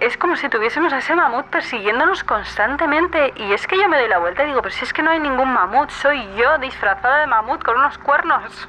Es como si tuviésemos a ese mamut persiguiéndonos constantemente. Y es que yo me doy la vuelta y digo, pero si es que no hay ningún mamut, soy yo disfrazada de mamut con unos cuernos.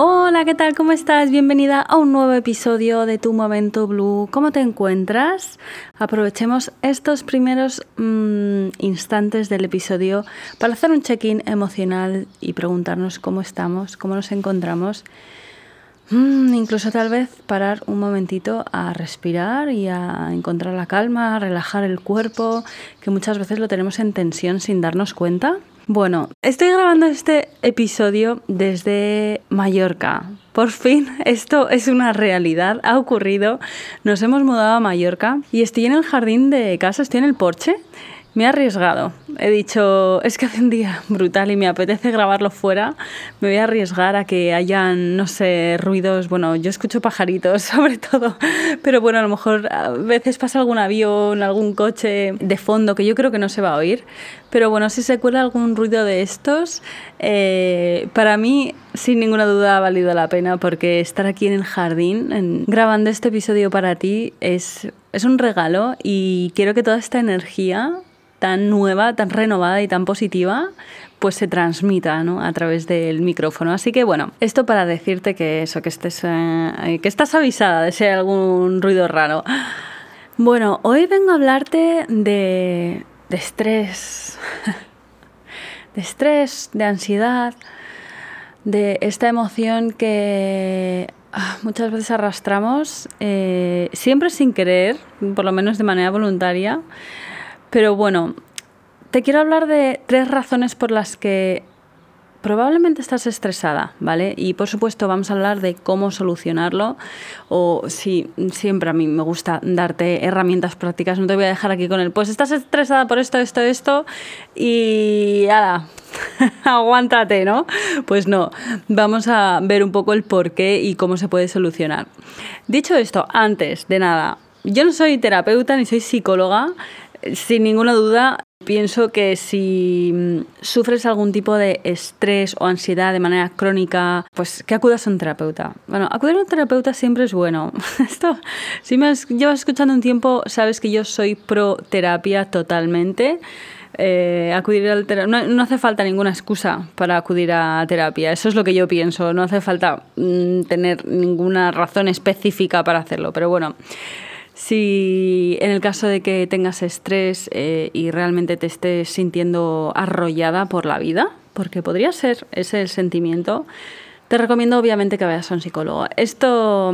Hola, ¿qué tal? ¿Cómo estás? Bienvenida a un nuevo episodio de Tu Momento Blue. ¿Cómo te encuentras? Aprovechemos estos primeros mm, instantes del episodio para hacer un check-in emocional y preguntarnos cómo estamos, cómo nos encontramos. Mm, incluso tal vez parar un momentito a respirar y a encontrar la calma, a relajar el cuerpo, que muchas veces lo tenemos en tensión sin darnos cuenta. Bueno, estoy grabando este episodio desde Mallorca. Por fin, esto es una realidad, ha ocurrido. Nos hemos mudado a Mallorca y estoy en el jardín de casa, estoy en el porche me he arriesgado. He dicho, es que hace un día brutal y me apetece grabarlo fuera. Me voy a arriesgar a que hayan, no sé, ruidos. Bueno, yo escucho pajaritos sobre todo, pero bueno, a lo mejor a veces pasa algún avión, algún coche de fondo que yo creo que no se va a oír. Pero bueno, si se cuela algún ruido de estos, eh, para mí sin ninguna duda ha valido la pena porque estar aquí en el jardín grabando este episodio para ti es, es un regalo y quiero que toda esta energía tan nueva, tan renovada y tan positiva, pues se transmita ¿no? a través del micrófono. Así que bueno, esto para decirte que eso, que estés, eh, que estás avisada de si hay algún ruido raro. Bueno, hoy vengo a hablarte de, estrés, de estrés, de ansiedad, de esta emoción que ah, muchas veces arrastramos, eh, siempre sin querer, por lo menos de manera voluntaria, pero bueno, te quiero hablar de tres razones por las que probablemente estás estresada, ¿vale? Y por supuesto vamos a hablar de cómo solucionarlo o si siempre a mí me gusta darte herramientas prácticas, no te voy a dejar aquí con el, pues estás estresada por esto, esto, esto y ahora, aguántate, ¿no? Pues no, vamos a ver un poco el por qué y cómo se puede solucionar. Dicho esto, antes de nada, yo no soy terapeuta ni soy psicóloga, sin ninguna duda, pienso que si mm, sufres algún tipo de estrés o ansiedad de manera crónica, pues que acudas a un terapeuta. Bueno, acudir a un terapeuta siempre es bueno. Esto, si me llevas escuchando un tiempo, sabes que yo soy pro terapia totalmente. eh, acudir al no, no, hace falta ninguna excusa para acudir a terapia. Eso es lo que yo pienso. No hace falta mm, tener ninguna razón específica para hacerlo. Pero bueno, si en el caso de que tengas estrés eh, y realmente te estés sintiendo arrollada por la vida, porque podría ser ese el sentimiento, te recomiendo obviamente que vayas a un psicólogo. Esto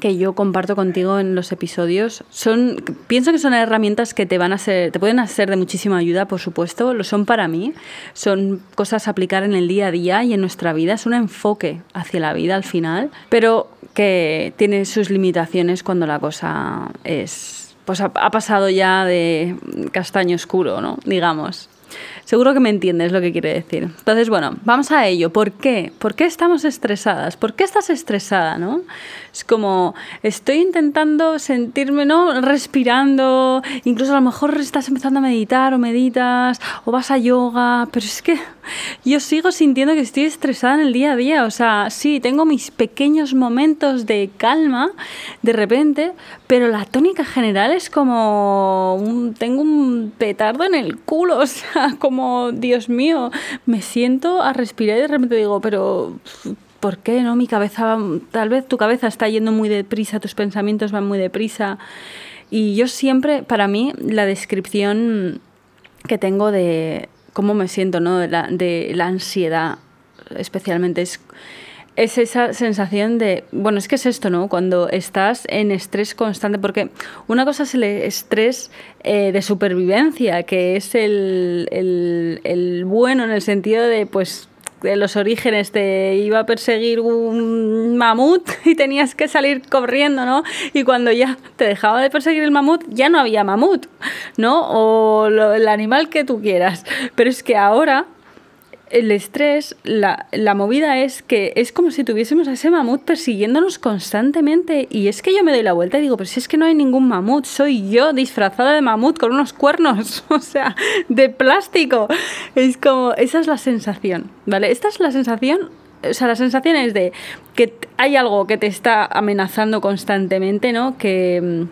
que yo comparto contigo en los episodios son pienso que son herramientas que te van a ser te pueden ser de muchísima ayuda por supuesto lo son para mí son cosas a aplicar en el día a día y en nuestra vida es un enfoque hacia la vida al final pero que tiene sus limitaciones cuando la cosa es pues ha, ha pasado ya de castaño oscuro no digamos Seguro que me entiendes lo que quiere decir. Entonces, bueno, vamos a ello. ¿Por qué? ¿Por qué estamos estresadas? ¿Por qué estás estresada, no? Es como, estoy intentando sentirme, ¿no? Respirando, incluso a lo mejor estás empezando a meditar o meditas o vas a yoga, pero es que yo sigo sintiendo que estoy estresada en el día a día. O sea, sí, tengo mis pequeños momentos de calma de repente, pero la tónica general es como, un, tengo un petardo en el culo, o sea, como Dios mío, me siento a respirar y de repente digo, pero ¿por qué no? Mi cabeza, tal vez tu cabeza está yendo muy deprisa, tus pensamientos van muy deprisa. Y yo siempre, para mí, la descripción que tengo de cómo me siento, ¿no? De la, de la ansiedad, especialmente, es es esa sensación de, bueno, es que es esto, ¿no? Cuando estás en estrés constante, porque una cosa es el estrés eh, de supervivencia, que es el, el, bueno en el sentido de, pues, de los orígenes te iba a perseguir un mamut y tenías que salir corriendo, ¿no? Y cuando ya te dejaba de perseguir el mamut, ya no había mamut, ¿no? O el animal que tú quieras. Pero es que ahora el estrés, la, la, movida es que es como si tuviésemos a ese mamut persiguiéndonos constantemente. Y es que yo me doy la vuelta y digo, pero si es que no hay ningún mamut, soy yo disfrazada de mamut con unos cuernos, o sea, de plástico. Es como, esa es la sensación, ¿vale? Esta es la sensación o sea, la sensación es de que hay algo que te está amenazando constantemente, ¿no? Que,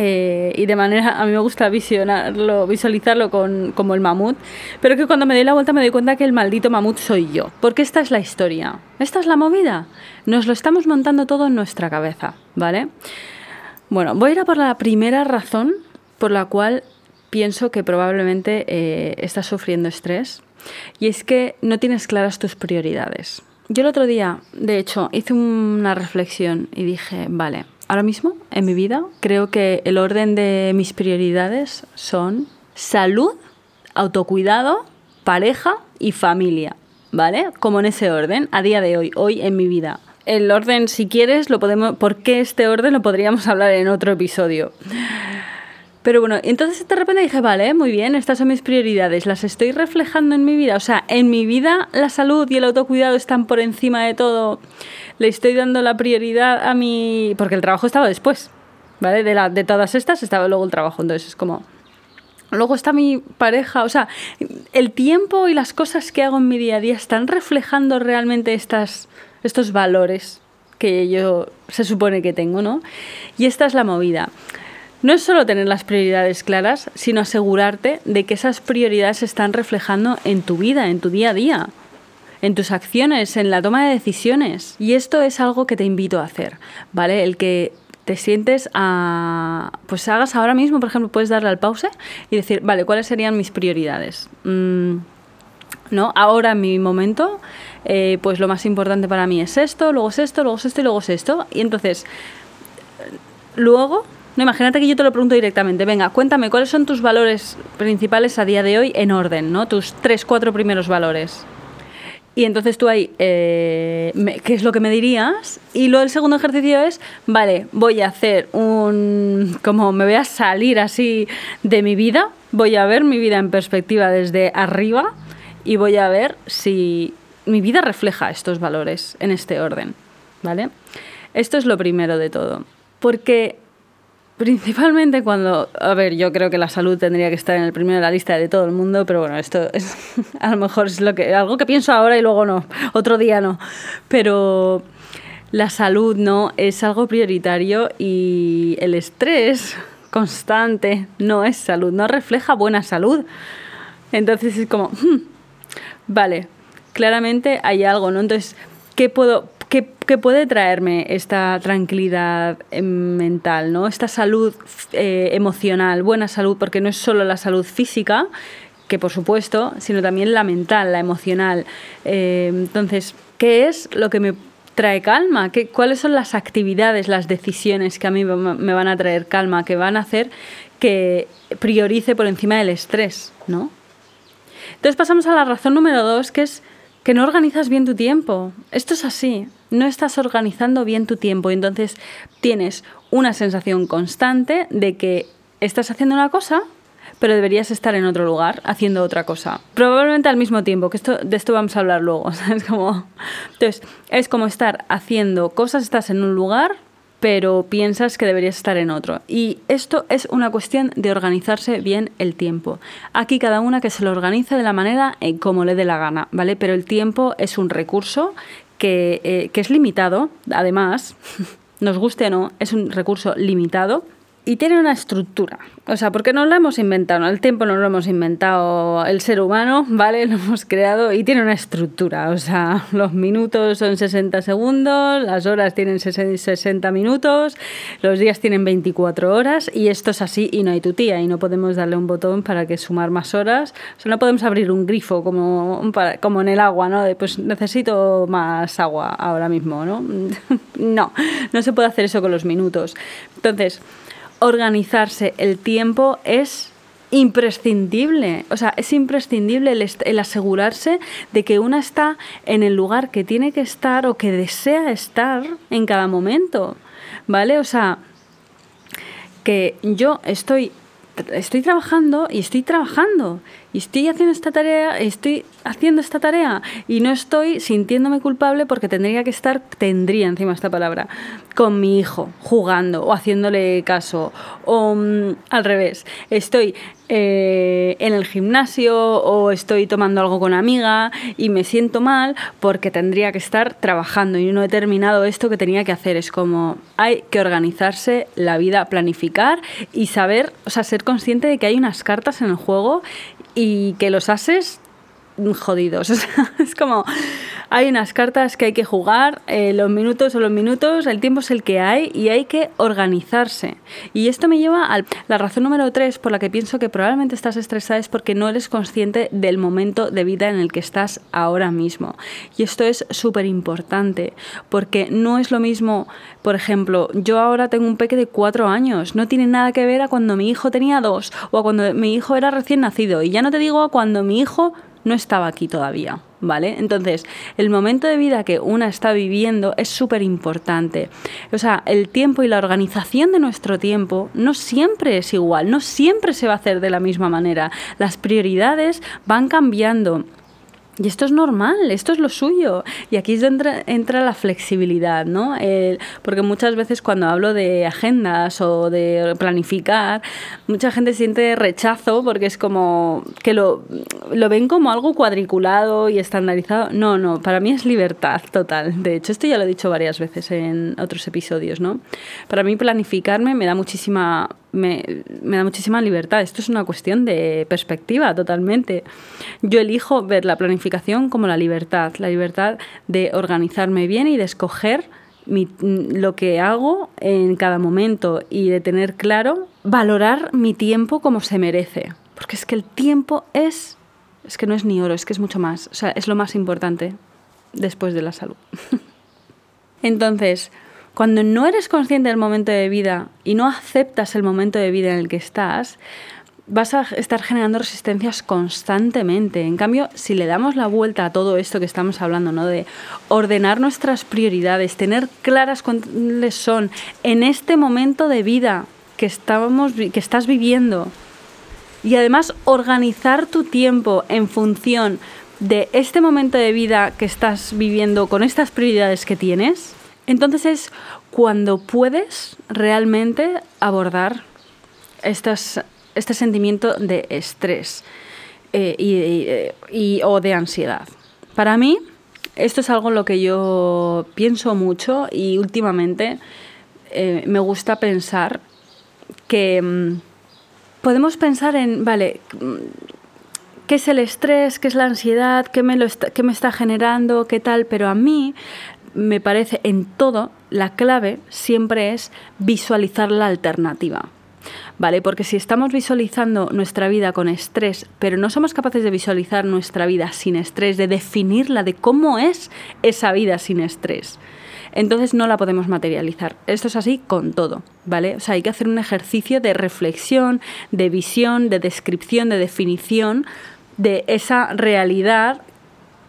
eh, y de manera, a mí me gusta visionarlo, visualizarlo con, como el mamut, pero que cuando me doy la vuelta me doy cuenta que el maldito mamut soy yo. Porque esta es la historia, esta es la movida. Nos lo estamos montando todo en nuestra cabeza, ¿vale? Bueno, voy a ir a por la primera razón por la cual pienso que probablemente eh, estás sufriendo estrés, y es que no tienes claras tus prioridades. Yo el otro día, de hecho, hice una reflexión y dije, vale, ahora mismo en mi vida creo que el orden de mis prioridades son salud, autocuidado, pareja y familia, ¿vale? Como en ese orden, a día de hoy, hoy en mi vida. El orden, si quieres, lo podemos. ¿Por qué este orden lo podríamos hablar en otro episodio? Pero bueno, entonces de repente dije, vale, muy bien, estas son mis prioridades, las estoy reflejando en mi vida. O sea, en mi vida la salud y el autocuidado están por encima de todo le estoy dando la prioridad a mi... porque el trabajo estaba después, ¿vale? De, de todas estas estaba luego el trabajo, entonces es como... Luego está mi pareja, o sea, el tiempo y las cosas que hago en mi día a día están reflejando realmente estas, estos valores que yo se supone que tengo, ¿no? Y esta es la movida. No es solo tener las prioridades claras, sino asegurarte de que esas prioridades se están reflejando en tu vida, en tu día a día en tus acciones, en la toma de decisiones. Y esto es algo que te invito a hacer, ¿vale? El que te sientes a... Pues hagas ahora mismo, por ejemplo, puedes darle al pause y decir, vale, ¿cuáles serían mis prioridades? Mm, ¿No? Ahora en mi momento, eh, pues lo más importante para mí es esto, luego es esto, luego es esto y luego es esto. Y entonces, luego no, imagínate que yo te lo pregunto directamente. Venga, cuéntame, ¿cuáles son tus valores principales a día de hoy en orden, ¿no? Tus tres, cuatro primeros valores. Y entonces tú ahí, eh, ¿qué es lo que me dirías? Y luego el segundo ejercicio es, vale, voy a hacer un, como me voy a salir así de mi vida, voy a ver mi vida en perspectiva desde arriba y voy a ver si mi vida refleja estos valores en este orden, ¿vale? Esto es lo primero de todo. Porque Principalmente cuando, a ver, yo creo que la salud tendría que estar en el primero de la lista de todo el mundo, pero bueno, esto es a lo mejor es lo que algo que pienso ahora y luego no, otro día no. Pero la salud no es algo prioritario y el estrés constante no es salud, no refleja buena salud. Entonces es como, hmm, vale, claramente hay algo, ¿no? Entonces, ¿qué puedo, qué, puede traerme esta tranquilidad eh, mental, ¿no? Esta salud eh, emocional, buena salud, porque no es solo la salud física, que por supuesto, sino también la mental, la emocional. Eh, entonces, ¿qué es lo que me trae calma? ¿Qué, ¿Cuáles son las actividades, las decisiones que a mí me van a traer calma, que van a hacer que priorice por encima del estrés, ¿no? Entonces pasamos a la razón número dos, que es que no organizas bien tu tiempo. Esto es así, no estás organizando bien tu tiempo entonces tienes una sensación constante de que estás haciendo una cosa, pero deberías estar en otro lugar haciendo otra cosa. Probablemente al mismo tiempo, que esto, de esto vamos a hablar luego. Como, entonces, es como estar haciendo cosas, estás en un lugar, pero piensas que deberías estar en otro. Y esto es una cuestión de organizarse bien el tiempo. Aquí cada una que se lo organice de la manera en como le dé la gana, ¿vale? Pero el tiempo es un recurso que, eh, que es limitado, además, nos guste o no, es un recurso limitado y tiene una estructura. O sea, porque no lo hemos inventado, el tiempo no lo hemos inventado el ser humano, ¿vale? Lo hemos creado y tiene una estructura. O sea, los minutos son 60 segundos, las horas tienen 60 minutos, los días tienen 24 horas y esto es así y no hay tu tía y no podemos darle un botón para que sumar más horas. O sea, no podemos abrir un grifo como, como en el agua, ¿no? De, pues necesito más agua ahora mismo, ¿no? no, no se puede hacer eso con los minutos. Entonces, organizarse el tiempo es imprescindible. O sea, es imprescindible el, asegurarse de que una está en el lugar que tiene que estar o que desea estar en cada momento. ¿Vale? O sea, que yo estoy, estoy trabajando y estoy trabajando y estoy haciendo esta tarea, estoy haciendo esta tarea y no estoy sintiéndome culpable porque tendría que estar, tendría encima esta palabra, con mi hijo, jugando o haciéndole caso. O mm, al revés, estoy eh, en el gimnasio o estoy tomando algo con amiga y me siento mal porque tendría que estar trabajando y no he terminado esto que tenía que hacer. Es como hay que organizarse la vida, planificar y saber, o sea, ser consciente de que hay unas cartas en el juego y que los ases jodidos. es como, hay unas cartas que hay que jugar, eh, los minutos son los minutos, el tiempo es el que hay y hay que organizarse. Y esto me lleva a la razón número tres por la que pienso que probablemente estás estresada es porque no eres consciente del momento de vida en el que estás ahora mismo. Y esto es súper importante porque no es lo mismo, por ejemplo, yo ahora tengo un peque de cuatro años, no tiene nada que ver a cuando mi hijo tenía dos o a cuando mi hijo era recién nacido. Y ya no te digo a cuando mi hijo no estaba aquí todavía. ¿Vale? Entonces, el momento de vida que una está viviendo es súper importante. O sea, el tiempo y la organización de nuestro tiempo no siempre es igual, no siempre se va a hacer de la misma manera. Las prioridades van cambiando. Y esto es normal, esto es lo suyo. Y aquí es donde entra, la flexibilidad, ¿no? porque muchas veces cuando hablo de agendas o de planificar, mucha gente siente rechazo porque es como que lo, lo ven como algo cuadriculado y estandarizado. No, no, para mí es libertad total. De hecho, esto ya lo he dicho varias veces en otros episodios, ¿no? Para mí planificarme me da muchísima me, da muchísima libertad. Esto es una cuestión de perspectiva totalmente. Yo elijo ver la planificación como la libertad, la libertad de organizarme bien y de escoger lo que hago en cada momento y de tener claro, valorar mi tiempo como se merece. Porque es que el tiempo es, es que no es ni oro, es que es mucho más. O sea, es lo más importante después de la salud. Entonces, cuando no eres consciente del momento de vida y no aceptas el momento de vida en el que estás, vas a estar generando resistencias constantemente. En cambio, si le damos la vuelta a todo esto que estamos hablando, ¿no? De ordenar nuestras prioridades, tener claras cuáles son en este momento de vida que, estábamos, que estás viviendo y además organizar tu tiempo en función de este momento de vida que estás viviendo con estas prioridades que tienes, entonces es cuando puedes realmente abordar este sentimiento de estrés eh, y, o de ansiedad. Para mí, esto es algo en lo que yo pienso mucho y últimamente eh, me gusta pensar que mm, podemos pensar en, vale, mm, ¿qué es el estrés? ¿Qué es la ansiedad? ¿Qué me, lo qué me está generando? ¿Qué tal? Pero a mí me parece en todo la clave siempre es visualizar la alternativa. ¿Vale? Porque si estamos visualizando nuestra vida con estrés, pero no somos capaces de visualizar nuestra vida sin estrés, de definirla, de cómo es esa vida sin estrés, entonces no la podemos materializar. Esto es así con todo, ¿vale? O sea, hay que hacer un ejercicio de reflexión, de visión, de descripción, de definición de esa realidad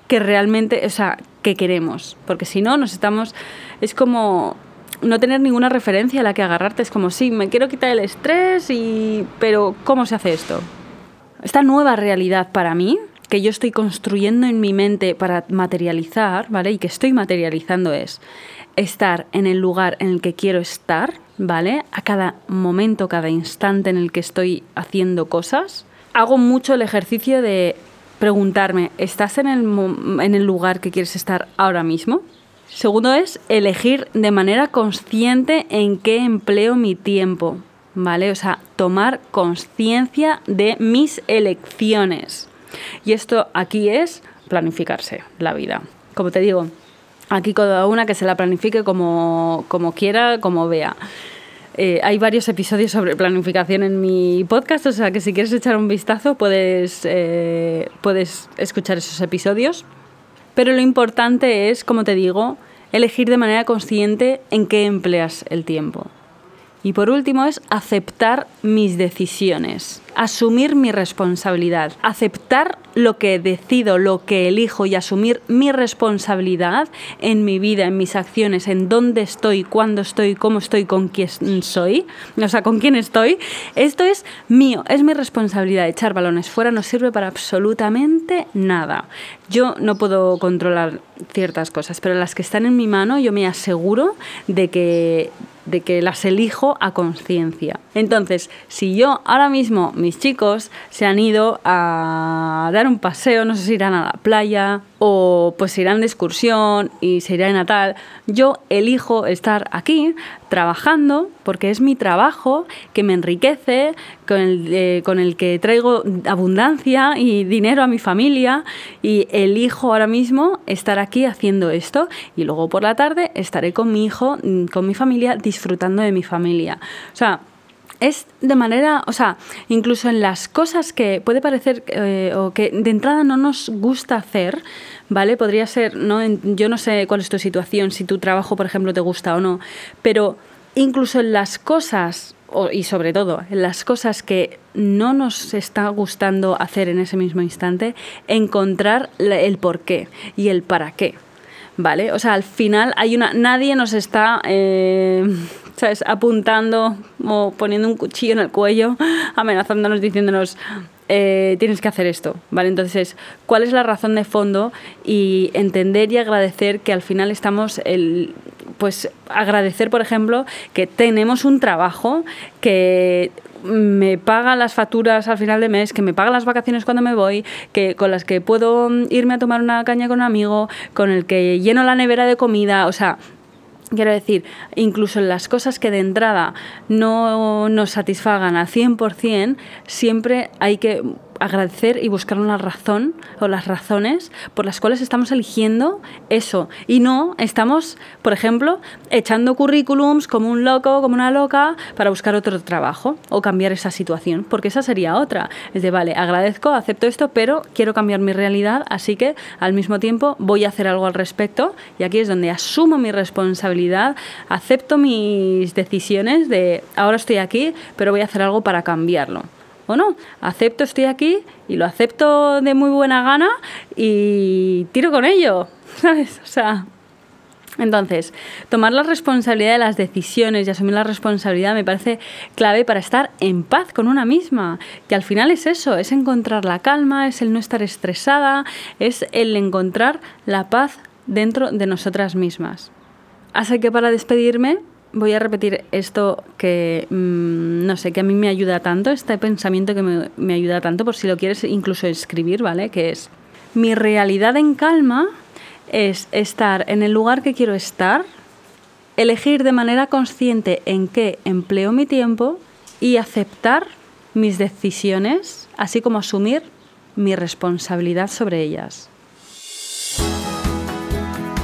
que realmente, o sea, que queremos, porque si no nos estamos es como no tener ninguna referencia a la que agarrarte. Es como, sí, me quiero quitar el estrés, y... pero ¿cómo se hace esto? Esta nueva realidad para mí, que yo estoy construyendo en mi mente para materializar, ¿vale? Y que estoy materializando es estar en el lugar en el que quiero estar, ¿vale? A cada momento, cada instante en el que estoy haciendo cosas. Hago mucho el ejercicio de preguntarme, ¿estás en el, en el lugar que quieres estar ahora mismo? Segundo es elegir de manera consciente en qué empleo mi tiempo, ¿vale? O sea, tomar conciencia de mis elecciones. Y esto aquí es planificarse la vida. Como te digo, aquí cada una que se la planifique como, como quiera, como vea. Eh, hay varios episodios sobre planificación en mi podcast, o sea que si quieres echar un vistazo puedes, eh, puedes escuchar esos episodios. Pero lo importante es, como te digo, elegir de manera consciente en qué empleas el tiempo. Y por último es aceptar mis decisiones, asumir mi responsabilidad, aceptar lo que decido, lo que elijo y asumir mi responsabilidad en mi vida, en mis acciones, en dónde estoy, cuándo estoy, cómo estoy, con quién soy, o sea, con quién estoy. Esto es mío, es mi responsabilidad. Echar balones fuera no sirve para absolutamente nada. Yo no puedo controlar ciertas cosas, pero las que están en mi mano yo me aseguro de que de que las elijo a conciencia. Entonces, si yo ahora mismo, mis chicos se han ido a dar un paseo, no sé si irán a la playa o pues irán de excursión y se irán a tal, yo elijo estar aquí trabajando porque es mi trabajo que me enriquece, con el, eh, con el que traigo abundancia y dinero a mi familia y elijo ahora mismo estar aquí haciendo esto y luego por la tarde estaré con mi hijo, mm, con mi familia, disfrutando de mi familia. O sea, es de manera, o sea, incluso en las cosas que puede parecer eh, o que de entrada no nos gusta hacer, ¿vale? Podría ser, ¿no? yo no sé cuál es tu situación, si tu trabajo, por ejemplo, te gusta o no, pero incluso en las cosas, y sobre todo en las cosas que no nos está gustando hacer en ese mismo instante, encontrar el por qué y el para qué. ¿Vale? O sea, al final hay una. Nadie nos está eh, ¿sabes? apuntando o poniendo un cuchillo en el cuello, amenazándonos, diciéndonos, eh, tienes que hacer esto, ¿vale? Entonces, ¿cuál es la razón de fondo? Y entender y agradecer que al final estamos, el, pues agradecer, por ejemplo, que tenemos un trabajo que me paga las facturas al final de mes, que me paga las vacaciones cuando me voy, que con las que puedo irme a tomar una caña con un amigo, con el que lleno la nevera de comida, o sea, Quiero decir, incluso en las cosas que de entrada no nos satisfagan al 100%, siempre hay que agradecer y buscar una razón o las razones por las cuales estamos eligiendo eso. Y no estamos, por ejemplo, echando currículums como un loco, como una loca, para buscar otro trabajo o cambiar esa situación, porque esa sería otra. Es de, vale, agradezco, acepto esto, pero quiero cambiar mi realidad, así que al mismo tiempo voy a hacer algo al respecto. Y aquí es donde asumo mi responsabilidad, acepto mis decisiones de, ahora estoy aquí, pero voy a hacer algo para cambiarlo o no. Acepto, estoy aquí y lo acepto de muy buena gana y tiro con ello, ¿sabes? O sea, entonces, tomar la responsabilidad de las decisiones y asumir la responsabilidad me parece clave para estar en paz con una misma, que al final es eso, es encontrar la calma, es el no estar estresada, es el encontrar la paz dentro de nosotras mismas. Así que para despedirme, voy a repetir esto que, mm, no sé, que a mí me ayuda tanto, este pensamiento que me, me ayuda tanto, por si lo quieres incluso escribir, ¿vale? Que es, mi realidad en calma es estar en el lugar que quiero estar, elegir de manera consciente en qué empleo mi tiempo y aceptar mis decisiones, así como asumir mi responsabilidad sobre ellas.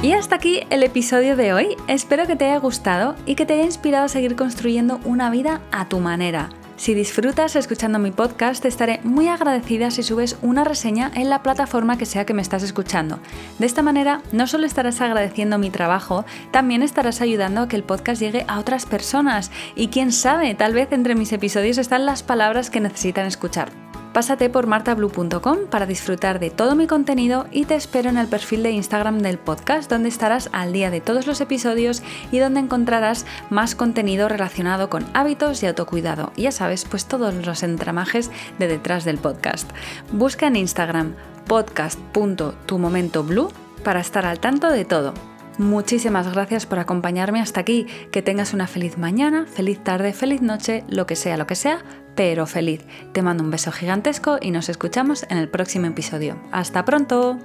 Y hasta aquí el episodio de hoy. Espero que te haya gustado y que te haya inspirado a seguir construyendo una vida a tu manera. Si disfrutas escuchando mi podcast, te estaré muy agradecida si subes una reseña en la plataforma que sea que me estás escuchando. De esta manera, no solo estarás agradeciendo mi trabajo, también estarás ayudando a que el podcast llegue a otras personas. Y quién sabe, tal vez entre mis episodios están las palabras que necesitan escuchar. Pásate por martablue.com para disfrutar de todo mi contenido y te espero en el perfil de Instagram del podcast donde estarás al día de todos los episodios y donde encontrarás más contenido relacionado con hábitos y autocuidado. Ya sabes, pues todos los entramajes de detrás del podcast. Busca en Instagram podcast.tumomentoblue para estar al tanto de todo. Muchísimas gracias por acompañarme hasta aquí. Que tengas una feliz mañana, feliz tarde, feliz noche, lo que sea, lo que sea, pero feliz. Te mando un beso gigantesco y nos escuchamos en el próximo episodio. ¡Hasta pronto!